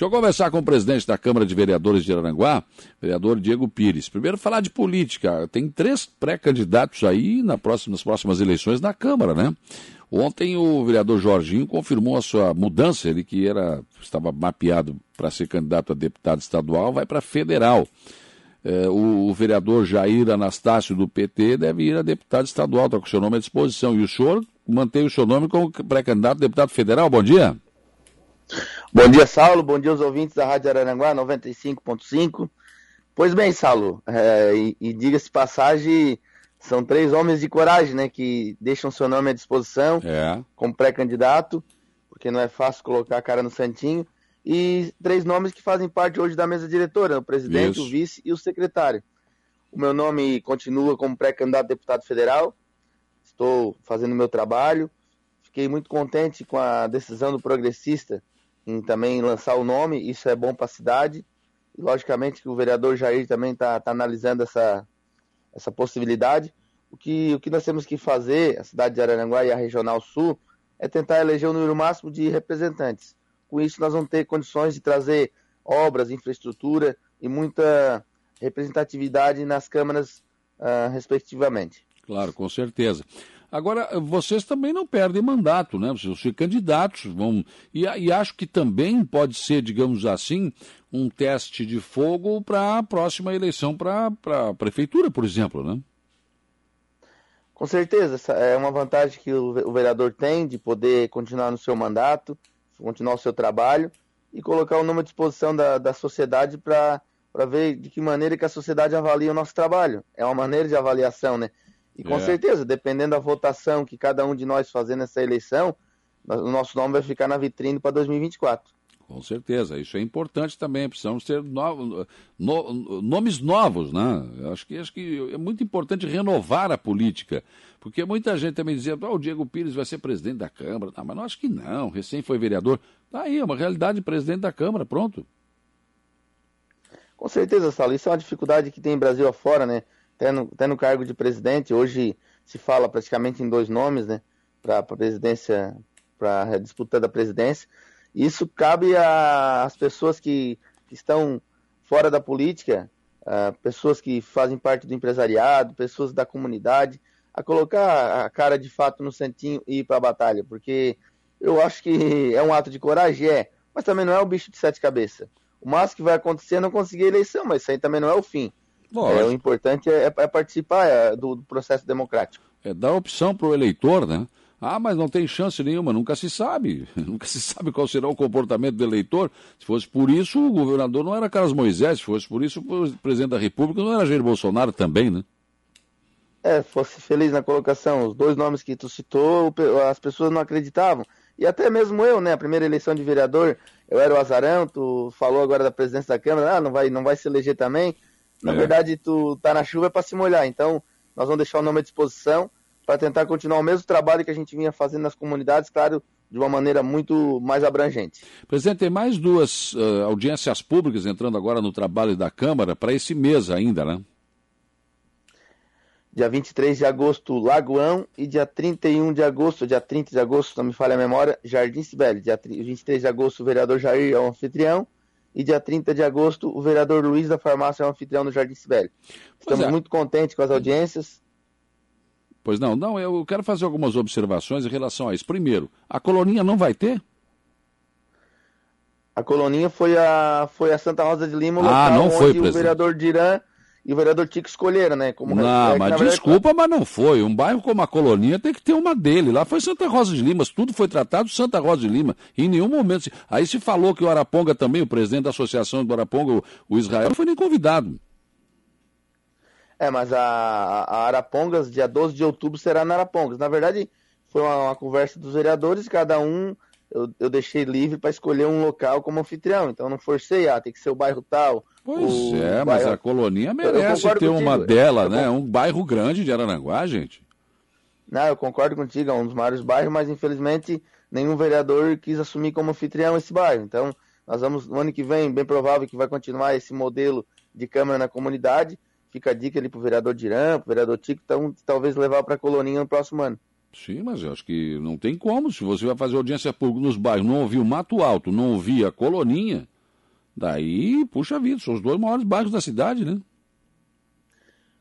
Deixa eu conversar com o presidente da Câmara de Vereadores de Aranguá, vereador Diego Pires. Primeiro, falar de política. Tem três pré-candidatos aí na próxima, nas próximas eleições na Câmara, né? Ontem o vereador Jorginho confirmou a sua mudança, ele que era estava mapeado para ser candidato a deputado estadual, vai para federal. É, o, o, vereador Jair Anastácio do PT deve ir a deputado estadual, está com o seu nome à disposição. E o senhor mantém o seu nome como pré-candidato a deputado federal. Bom dia. Bom dia, Saulo. Bom dia aos ouvintes da Rádio Araranguá 95.5. Pois bem, Saulo, é, e, e diga-se passagem, são três homens de coragem, né, que deixam seu nome à disposição é. como pré-candidato, porque não é fácil colocar a cara no santinho, e três nomes que fazem parte hoje da mesa diretora, o presidente, Isso. o vice e o secretário. O meu nome continua como pré-candidato a deputado federal, estou fazendo meu trabalho, fiquei muito contente com a decisão do progressista em também lançar o nome, isso é bom para a cidade, e logicamente que o vereador Jair também está tá analisando essa, essa possibilidade. O que, o que nós temos que fazer, a cidade de Araranguá e a Regional Sul, é tentar eleger o número máximo de representantes. Com isso, nós vamos ter condições de trazer obras, infraestrutura e muita representatividade nas câmaras, uh, respectivamente. Claro, com certeza. Agora, vocês também não perdem mandato, né? Vocês são candidatos, vão. E, e acho que também pode ser, digamos assim, um teste de fogo para a próxima eleição para a prefeitura, por exemplo, né? Com certeza, essa é uma vantagem que o vereador tem de poder continuar no seu mandato, continuar o seu trabalho e colocar o nome à disposição da, da sociedade para ver de que maneira que a sociedade avalia o nosso trabalho. É uma maneira de avaliação, né? E com é. certeza, dependendo da votação que cada um de nós fazer nessa eleição, o nosso nome vai ficar na vitrine para 2024. Com certeza, isso é importante também. Precisamos ter no, no, nomes novos, né? Acho que, acho que é muito importante renovar a política, porque muita gente também dizia: oh, o Diego Pires vai ser presidente da Câmara. Não, mas não acho que não, recém foi vereador. Tá aí, é uma realidade presidente da Câmara, pronto. Com certeza, Saulo. Isso é uma dificuldade que tem Brasil afora, né? Até no, cargo de presidente, hoje se fala praticamente em dois nomes, né? Para a presidência, para a disputa da presidência. Isso cabe às pessoas que, que, estão fora da política, pessoas que fazem parte do empresariado, pessoas da comunidade, a colocar a cara de fato no santinho e ir para a batalha, porque eu acho que é um ato de coragem, é, mas também não é o bicho de sete cabeças. O máximo que vai acontecer é não conseguir eleição, mas isso aí também não é o fim. É, o importante é, é participar é, do, do, processo democrático. É dar opção para o eleitor, né? Ah, mas não tem chance nenhuma, nunca se sabe. Nunca se sabe qual será o comportamento do eleitor. Se fosse por isso, o governador não era Carlos Moisés, se fosse por isso, o presidente da República não era Jair Bolsonaro também, né? É, fosse feliz na colocação. Os dois nomes que tu citou, as pessoas não acreditavam. E até mesmo eu, né? A primeira eleição de vereador, eu era o Azarão, tu falou agora da presidência da Câmara, ah, não vai, não vai se eleger também. Na é. verdade, tu tá na chuva é para se molhar. Então, nós vamos deixar o nome à disposição para tentar continuar o mesmo trabalho que a gente vinha fazendo nas comunidades, claro, de uma maneira muito mais abrangente. Presidente, tem mais duas uh, audiências públicas entrando agora no trabalho da Câmara para esse mês ainda, né? Dia 23 de agosto, Lagoão, e dia 31 de agosto, dia 30 de agosto, não me falha a memória, Jardim Sibeli. Dia 23 de agosto, o vereador Jair é o anfitrião, e dia 30 de agosto, o vereador Luiz da Farmácia é o anfitrião do Jardim Sibeli. Estamos é. muito contentes com as audiências. Pois não, não, eu quero fazer algumas observações em relação a isso. Primeiro, a coloninha não vai ter? A coloninha foi a, foi a Santa Rosa de Lima, ah, não foi, onde o vereador Dirã e o vereador Tico escolheram, né? Como não, é, mas desculpa, mas não foi. Um bairro como a Colonia tem que ter uma dele. Lá foi Santa Rosa de Lima, tudo foi tratado Santa Rosa de Lima. Em nenhum momento. Aí se falou que o Araponga também, o presidente da Associação do Araponga, o Israel, não foi nem convidado. É, mas a, a Arapongas, dia 12 de outubro, será na Arapongas. Na verdade, foi uma, uma conversa dos vereadores, cada um eu, eu deixei livre para escolher um local como anfitrião. Então não forcei, ah, tem que ser o bairro tal. Pois é, mas bairro... a colonia merece ter contigo. uma dela, né? Um bairro grande de Araranguá, gente. Não, eu concordo contigo, é um dos maiores bairros, mas infelizmente nenhum vereador quis assumir como anfitrião esse bairro. Então, nós vamos, no ano que vem, bem provável que vai continuar esse modelo de Câmara na comunidade Fica a dica ali pro vereador Dirã, pro vereador Tico, então talvez levar para a Coloninha no próximo ano. Sim, mas eu acho que não tem como. Se você vai fazer audiência pública nos bairros, não ouvir o Mato Alto, não ouvir a Coloninha, Daí, puxa vida, são os dois maiores bairros da cidade, né?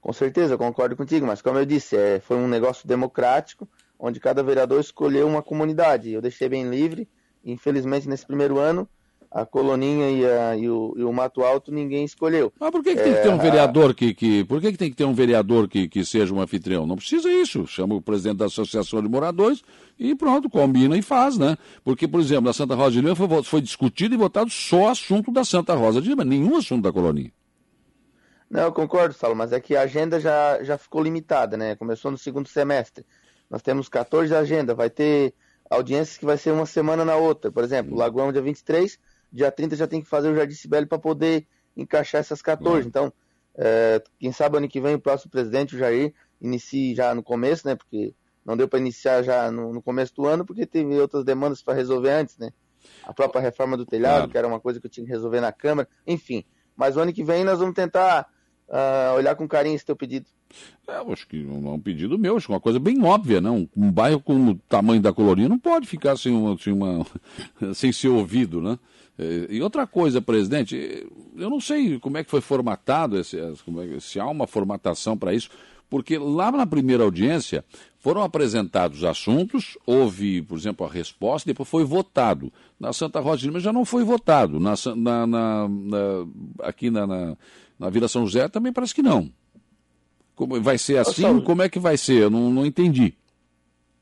Com certeza, concordo contigo, mas como eu disse, é, foi um negócio democrático, onde cada vereador escolheu uma comunidade. Eu deixei bem livre, infelizmente nesse primeiro ano a Coloninha e, a, e, o, e, o, Mato Alto ninguém escolheu. Mas por que, que tem que ter um é, vereador que, que. Por que, que tem que ter um vereador que, que seja um anfitrião? Não precisa isso. Chama o presidente da Associação de Moradores e pronto, combina e faz, né? Porque, por exemplo, na Santa Rosa de Lima foi, foi discutido e votado só assunto da Santa Rosa de Lima, nenhum assunto da Coloninha. Não, eu concordo, Saulo, mas é que a agenda já, já ficou limitada, né? Começou no segundo semestre. Nós temos 14 agendas, vai ter audiências que vai ser uma semana na outra. Por exemplo. Lagoão dia 23, dia 30 já tem que fazer o Jardim Sibeli para poder encaixar essas 14. Uhum. Então, é, quem sabe ano que vem o próximo presidente, o Jair, inicie já no começo, né? Porque não deu para iniciar já no, no, começo do ano, porque teve outras demandas para resolver antes, né? A própria reforma do telhado, claro. que era uma coisa que eu tinha que resolver na Câmara, enfim. Mas o ano que vem nós vamos tentar uh, olhar com carinho esse teu pedido. É, eu acho que é um pedido meu, acho que é uma coisa bem óbvia, não. Né? Um bairro com o tamanho da Colorinha não pode ficar sem, uma, sem, uma, sem ser ouvido, né? É, e outra coisa, presidente, eu não sei como é que foi formatado, esse, é, se há uma formatação para isso, porque lá na primeira audiência foram apresentados assuntos, houve, por exemplo, a resposta, depois foi votado. Na Santa Rosa de Lima já não foi votado. Na, na, na, na aqui na, na, Vila São José também parece que não. Como, vai ser assim? Como é que vai ser? Eu não, não entendi.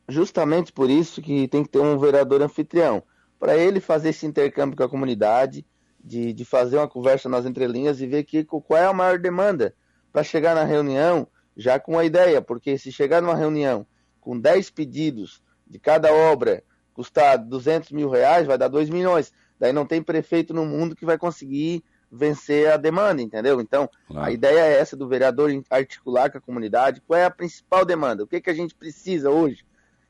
Justamente por isso que tem que ter um vereador anfitrião para ele fazer esse intercâmbio com a comunidade, de, de fazer uma conversa nas entrelinhas e ver que, qual é a maior demanda para chegar na reunião já com a ideia, porque se chegar numa reunião com 10 pedidos de cada obra custar 200 mil reais, vai dar 2 milhões. Daí não tem prefeito no mundo que vai conseguir vencer a demanda, entendeu? Então, claro. a ideia é essa do vereador articular com a comunidade. Qual é a principal demanda? O que, que a gente precisa hoje?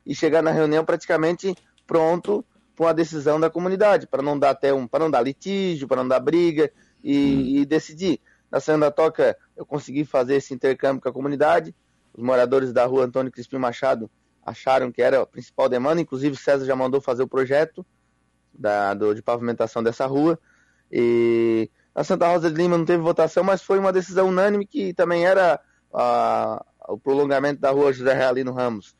E chegar na reunião praticamente pronto para uma decisão da comunidade, para não dar até um, para não dar litígio, para não dar briga e, hum. e decidir. Na Santa Toca eu consegui fazer esse intercâmbio com a comunidade. Os moradores da rua Antônio Crispim Machado acharam que era a principal demanda, inclusive o César já mandou fazer o projeto da, do, de pavimentação dessa rua. E a Santa Rosa de Lima não teve votação, mas foi uma decisão unânime que também era a, o prolongamento da rua José Realino Ramos.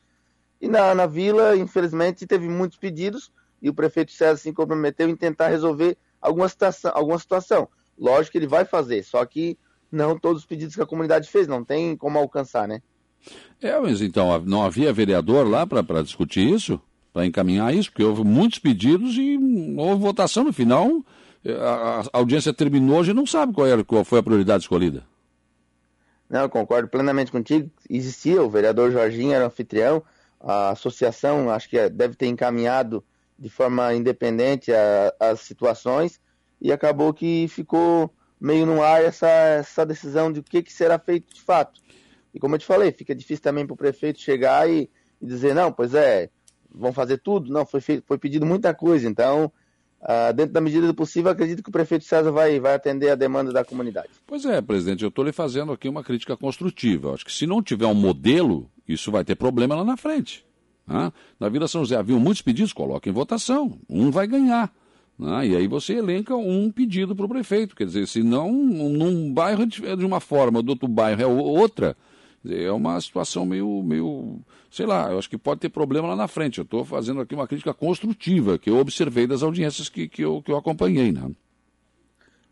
E na, na vila, infelizmente, teve muitos pedidos, e o prefeito César se comprometeu em tentar resolver alguma situação, alguma situação. Lógico que ele vai fazer, só que não todos os pedidos que a comunidade fez, não tem como alcançar, né? É, mas então não havia vereador lá para discutir isso, para encaminhar isso, porque houve muitos pedidos e houve votação no final. A, a audiência terminou, a gente não sabe qual, era, qual foi a prioridade escolhida. Não, eu concordo plenamente contigo. Existia, o vereador Jorginho era anfitrião, a associação acho que deve ter encaminhado de forma independente as situações e acabou que ficou meio no ar essa, essa decisão de o que, que será feito de fato. E como eu te falei, fica difícil também para o prefeito chegar e, e, dizer, não, pois é, vão fazer tudo. Não, foi, feito, foi pedido muita coisa. Então, uh, dentro da medida do possível, acredito que o prefeito César vai, vai atender a demanda da comunidade. Pois é, presidente, eu estou lhe fazendo aqui uma crítica construtiva. Acho que se não tiver um modelo, isso vai ter problema lá na frente. Né? Na Vila São José haviam muitos pedidos, coloca em votação, um vai ganhar. Né? E aí você elenca um pedido para o prefeito. Quer dizer, se não, num bairro é de uma forma, do outro bairro é outra, é uma situação meio, meio, sei lá, eu acho que pode ter problema lá na frente. Eu estou fazendo aqui uma crítica construtiva que eu observei das audiências que, que, eu, que eu acompanhei. Né?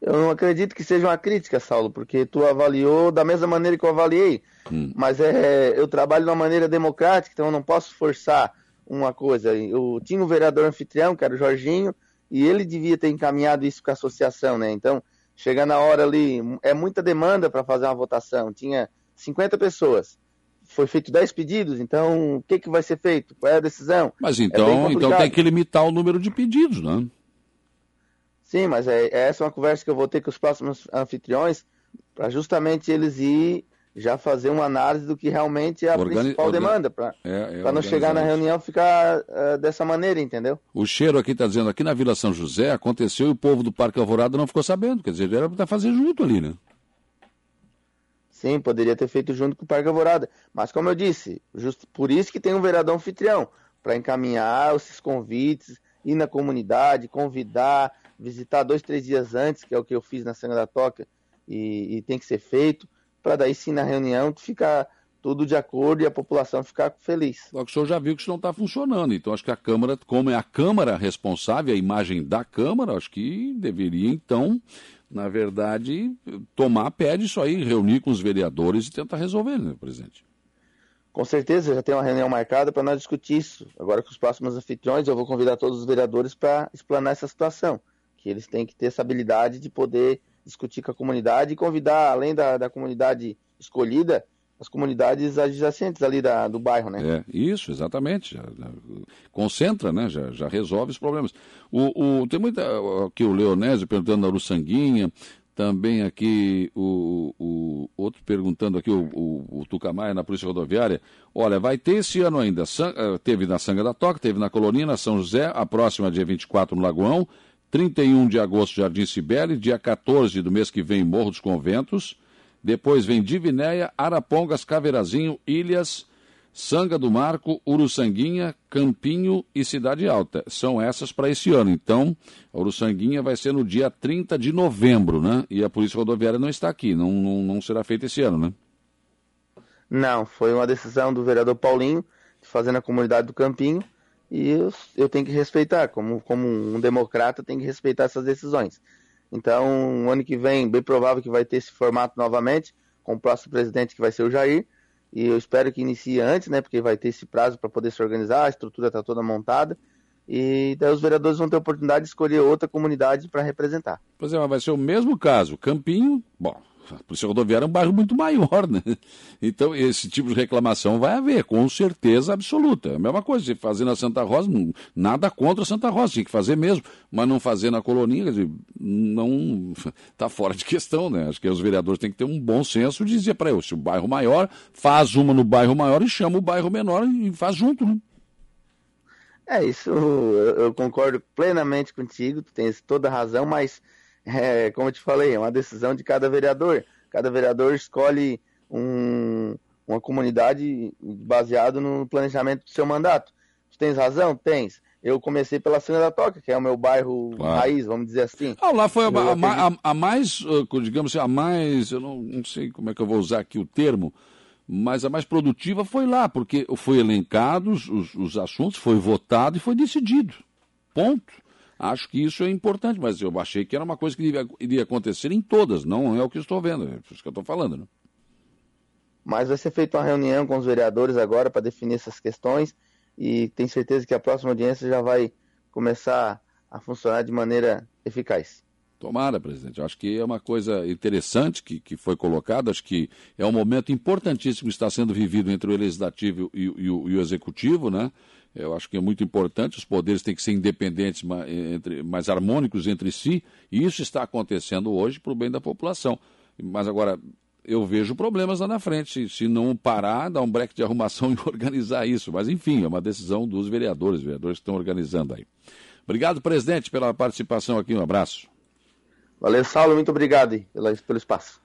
Eu não acredito que seja uma crítica, Saulo, porque tu avaliou da mesma maneira que eu avaliei. Hum. Mas é, eu trabalho de uma maneira democrática, então eu não posso forçar uma coisa. Eu tinha um vereador anfitrião, que era o Jorginho, e ele devia ter encaminhado isso com a associação, né? Então, chega na hora ali, é muita demanda para fazer uma votação. Tinha 50 pessoas. Foi feito 10 pedidos, então o que, que vai ser feito? Qual é a decisão? Mas é então, é então tem que limitar o número de pedidos, né? Sim, mas é, é, essa é uma conversa que eu vou ter com os próximos anfitriões, para justamente eles ir já fazer uma análise do que realmente é a Organi principal demanda, para é, é não chegar na reunião ficar uh, dessa maneira, entendeu? O cheiro aqui está dizendo, aqui na Vila São José aconteceu e o povo do Parque Alvorada não ficou sabendo, quer dizer, era para fazer junto ali, né? Sim, poderia ter feito junto com o Parque Alvorada, mas como eu disse, justo por isso que tem um vereador anfitrião, para encaminhar esses convites, ir na comunidade, convidar, visitar dois, três dias antes, que é o que eu fiz na Sanga da Toca, e, e tem que ser feito, para daí sim na reunião ficar tudo de acordo e a população ficar feliz. Só que o senhor já viu que isso não está funcionando, então acho que a Câmara, como é a Câmara responsável, a imagem da Câmara, acho que deveria então, na verdade, tomar pé disso aí, reunir com os vereadores e tentar resolver, né, presidente? Com certeza, já tem uma reunião marcada para nós discutir isso. Agora com os próximos anfitriões, eu vou convidar todos os vereadores para explanar essa situação, que eles têm que ter essa habilidade de poder discutir com a comunidade e convidar, além da, da comunidade escolhida, as comunidades adjacentes ali da, do bairro, né? É, isso, exatamente. Já, já, concentra, né? Já, já resolve os problemas. O, o, tem muita. Aqui o Leonésio perguntando da Uruçanguinha, também aqui o, o outro perguntando aqui, o, o, o Tucamaia na Polícia Rodoviária. Olha, vai ter esse ano ainda. Eh, teve na Sanga da Toca, teve na Colonina, São José, a próxima dia 24 no Lagoão, 31 de agosto, Jardim Cibele, dia 14 do mês que vem, Morro dos Conventos. Depois vem Divinéia, Arapongas, Caveirazinho, Ilhas, Sanga do Marco, Uruçanguinha, Campinho e Cidade Alta. São essas para esse ano. Então, a Uruçanguinha vai ser no dia 30 de novembro, né? E a Polícia Rodoviária não está aqui, não, não, não será feita esse ano, né? Não, foi uma decisão do vereador Paulinho, de fazer na comunidade do Campinho, e eu, eu tenho que respeitar, como, como um democrata, tenho que respeitar essas decisões. Então, ano que vem, bem provável que vai ter esse formato novamente, com o próximo presidente que vai ser o Jair. E eu espero que inicie antes, né? Porque vai ter esse prazo para poder se organizar, a estrutura está toda montada. E daí os vereadores vão ter a oportunidade de escolher outra comunidade para representar. Pois é, mas vai ser o mesmo caso. Campinho, bom, a Polícia Rodoviária é um bairro muito maior, né? Então, esse tipo de reclamação vai haver, com certeza absoluta. É a mesma coisa, se fazer na Santa Rosa, nada contra a Santa Rosa, tinha que fazer mesmo, mas não fazer na colonia, dizer, não está fora de questão, né? Acho que os vereadores têm que ter um bom senso de dizer para eu, se o bairro maior, faz uma no bairro maior e chama o bairro menor e faz junto, né? É, isso eu concordo plenamente contigo, tu tens toda a razão, mas é, como eu te falei, é uma decisão de cada vereador. Cada vereador escolhe um, uma comunidade baseado no planejamento do seu mandato. Tu tens razão? Tens. Eu comecei pela Cena da Toca, que é o meu bairro claro. raiz, vamos dizer assim. Ah, lá foi a, a, a, a, mais, uh, digamos assim, a mais, eu não, não sei como é que eu vou usar aqui o termo, mas a mais produtiva foi lá, porque foi elencados os, os assuntos, foi votado e foi decidido. Ponto. Acho que isso é importante, mas eu achei que era uma coisa que iria, acontecer em todas, não é o que estou vendo, é isso que eu estou falando. Né? Mas vai ser feita uma reunião com os vereadores agora para definir essas questões e tenho certeza que a próxima audiência já vai começar a funcionar de maneira eficaz. Tomara, presidente. Acho que é uma coisa interessante que, que foi colocada. Acho que é um momento importantíssimo que está sendo vivido entre o legislativo e, e, o, e o executivo, né? Eu acho que é muito importante, os poderes têm que ser independentes, entre, mais harmônicos entre si, e isso está acontecendo hoje para o bem da população. Mas agora, eu vejo problemas lá na frente, se, não parar, dar um break de arrumação e organizar isso. Mas, enfim, é uma decisão dos vereadores, vereadores que estão organizando aí. Obrigado, presidente, pela participação aqui, um abraço. Valeu, Saulo, muito obrigado pelo espaço.